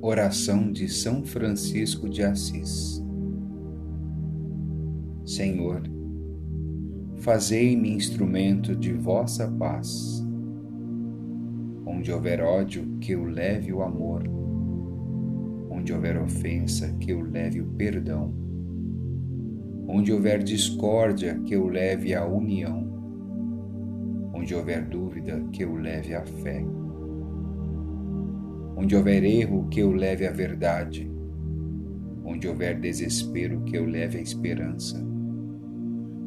Oração de São Francisco de Assis. Senhor, fazei-me instrumento de vossa paz. Onde houver ódio, que eu leve o amor. Onde houver ofensa, que eu leve o perdão. Onde houver discórdia, que eu leve a união. Onde houver dúvida, que eu leve a fé Onde houver erro, que eu leve a verdade. Onde houver desespero, que eu leve a esperança.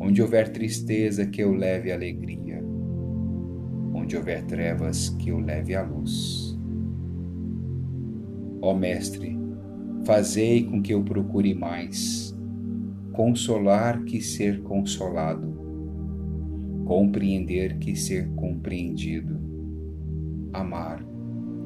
Onde houver tristeza, que eu leve a alegria. Onde houver trevas, que eu leve a luz. Ó Mestre, fazei com que eu procure mais consolar que ser consolado, compreender que ser compreendido, amar